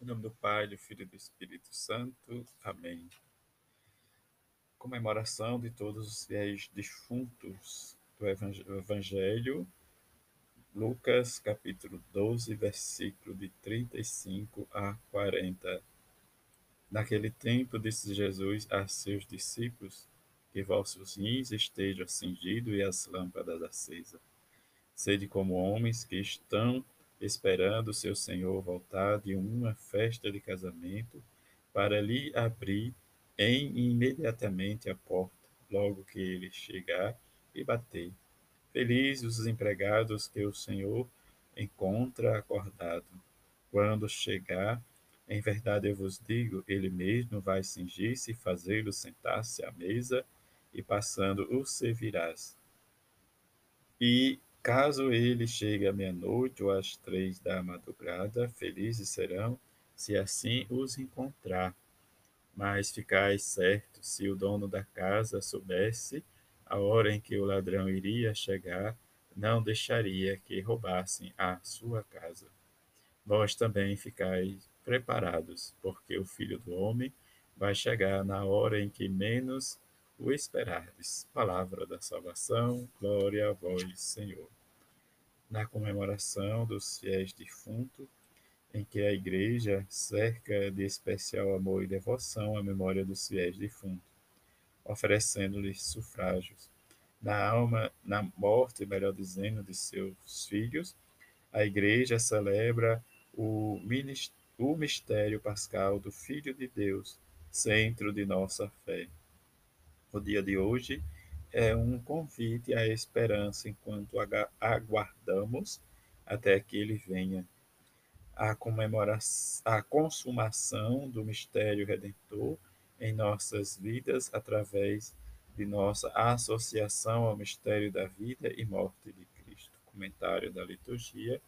Em nome do Pai, do Filho e do Espírito Santo. Amém. Comemoração de todos os fiéis defuntos do Evangelho, Lucas, capítulo 12, versículo de 35 a 40. Naquele tempo disse Jesus a seus discípulos: Que vossos rins estejam cingidos e as lâmpadas acesas. Sede como homens que estão esperando seu senhor voltar de uma festa de casamento, para lhe abrir em imediatamente a porta, logo que ele chegar e bater. Felizes os empregados que o Senhor encontra acordado. Quando chegar, em verdade eu vos digo, ele mesmo vai cingir-se fazê-lo sentar-se à mesa, e passando o servirás. E Caso ele chegue à meia-noite ou às três da madrugada, felizes serão, se assim os encontrar. Mas ficais certo, se o dono da casa soubesse a hora em que o ladrão iria chegar, não deixaria que roubassem a sua casa. Vós também ficais preparados, porque o filho do homem vai chegar na hora em que menos o esperardes. Palavra da salvação, glória a vós, Senhor na comemoração dos fiéis defuntos, em que a Igreja cerca de especial amor e devoção a memória dos fiéis defuntos, oferecendo-lhes sufrágios. Na alma, na morte, melhor dizendo, de seus filhos, a Igreja celebra o, o mistério pascal do Filho de Deus, centro de nossa fé. O dia de hoje é um convite à esperança enquanto aguardamos até que ele venha. A comemoração, a consumação do mistério redentor em nossas vidas através de nossa associação ao mistério da vida e morte de Cristo. Comentário da liturgia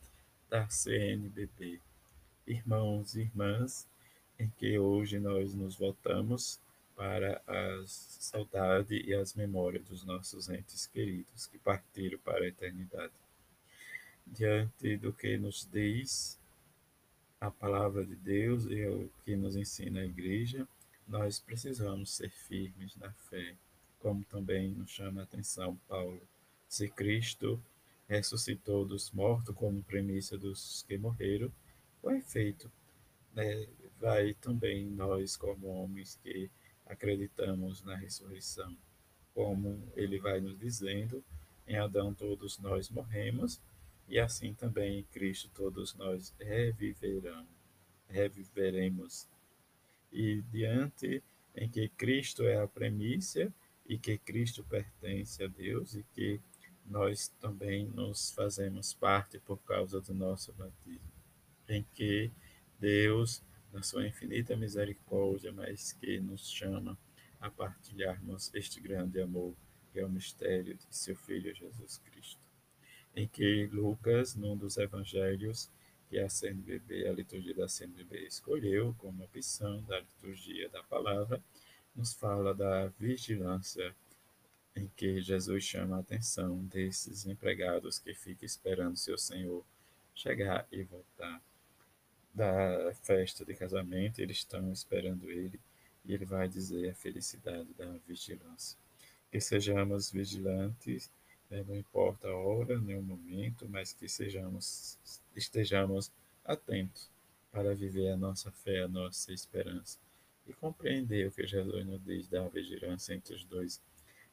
da CNBB. Irmãos e irmãs, em que hoje nós nos voltamos para a saudade e as memórias dos nossos entes queridos que partiram para a eternidade. Diante do que nos diz a palavra de Deus e o que nos ensina a igreja, nós precisamos ser firmes na fé, como também nos chama a atenção Paulo. Se Cristo ressuscitou dos mortos como premissa dos que morreram, o efeito né, vai também nós, como homens que acreditamos na ressurreição. Como ele vai nos dizendo, em Adão todos nós morremos, e assim também em Cristo todos nós reviverão, reviveremos. E diante em que Cristo é a premissa e que Cristo pertence a Deus e que nós também nos fazemos parte por causa do nosso batismo, em que Deus na sua infinita misericórdia, mas que nos chama a partilharmos este grande amor, que é o mistério de seu Filho Jesus Cristo. Em que Lucas, num dos evangelhos que a CNBB, a liturgia da CNBB escolheu como opção da liturgia da palavra, nos fala da vigilância em que Jesus chama a atenção desses empregados que ficam esperando seu Senhor chegar e voltar da festa de casamento, eles estão esperando ele e ele vai dizer a felicidade da vigilância. Que sejamos vigilantes, né, não importa a hora nem o momento, mas que sejamos, estejamos atentos para viver a nossa fé, a nossa esperança e compreender o que Jesus nos diz da vigilância entre os dois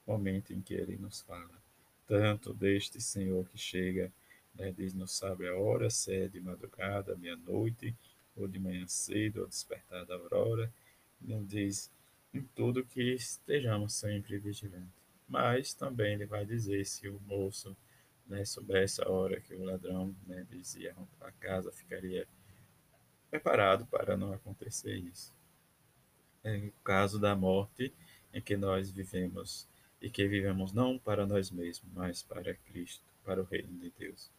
momentos em que ele nos fala, tanto deste Senhor que chega né? Diz, não sabe a hora, se é de madrugada, meia-noite, ou de manhã cedo, ou despertar da aurora. Não diz em tudo que estejamos sempre vigilantes. Mas também ele vai dizer se o moço né, soubesse a hora que o ladrão né, dizia a casa, ficaria preparado para não acontecer isso. É o caso da morte em que nós vivemos e que vivemos não para nós mesmos, mas para Cristo, para o reino de Deus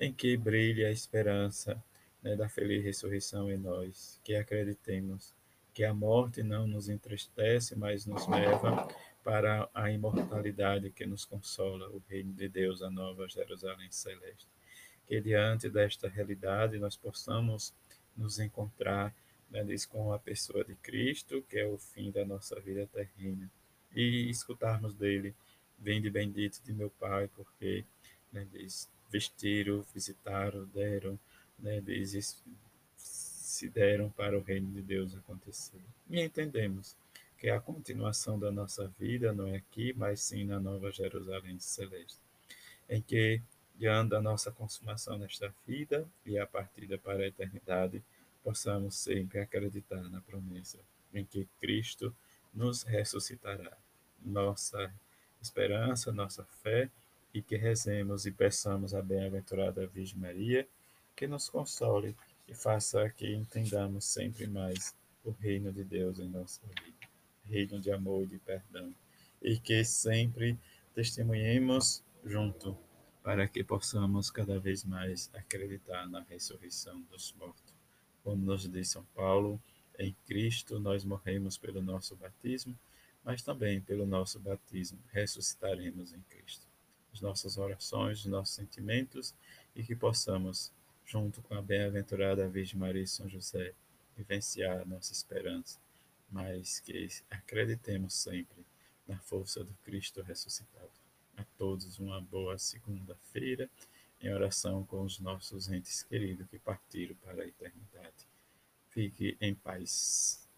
em que brilhe a esperança né, da feliz ressurreição em nós, que acreditemos que a morte não nos entristece, mas nos leva para a imortalidade que nos consola, o reino de Deus, a nova Jerusalém celeste. Que diante desta realidade nós possamos nos encontrar né, com a pessoa de Cristo, que é o fim da nossa vida terrena, e escutarmos dele, vem de bendito de meu Pai, porque né, diz, vestiram, visitaram, deram, né, se deram para o reino de Deus acontecer. E entendemos que a continuação da nossa vida não é aqui, mas sim na Nova Jerusalém Celeste, em que, diante da nossa consumação nesta vida e a partida para a eternidade, possamos sempre acreditar na promessa em que Cristo nos ressuscitará. Nossa esperança, nossa fé, e que rezemos e peçamos a bem-aventurada Virgem Maria que nos console e faça que entendamos sempre mais o reino de Deus em nossa vida reino de amor e de perdão, e que sempre testemunhemos junto para que possamos cada vez mais acreditar na ressurreição dos mortos. Como nos diz São Paulo, em Cristo nós morremos pelo nosso batismo, mas também pelo nosso batismo ressuscitaremos em Cristo. As nossas orações, os nossos sentimentos e que possamos, junto com a bem-aventurada Virgem Maria e São José, vivenciar a nossa esperança mas que acreditemos sempre na força do Cristo ressuscitado. A todos uma boa segunda-feira em oração com os nossos entes queridos que partiram para a eternidade. Fique em paz.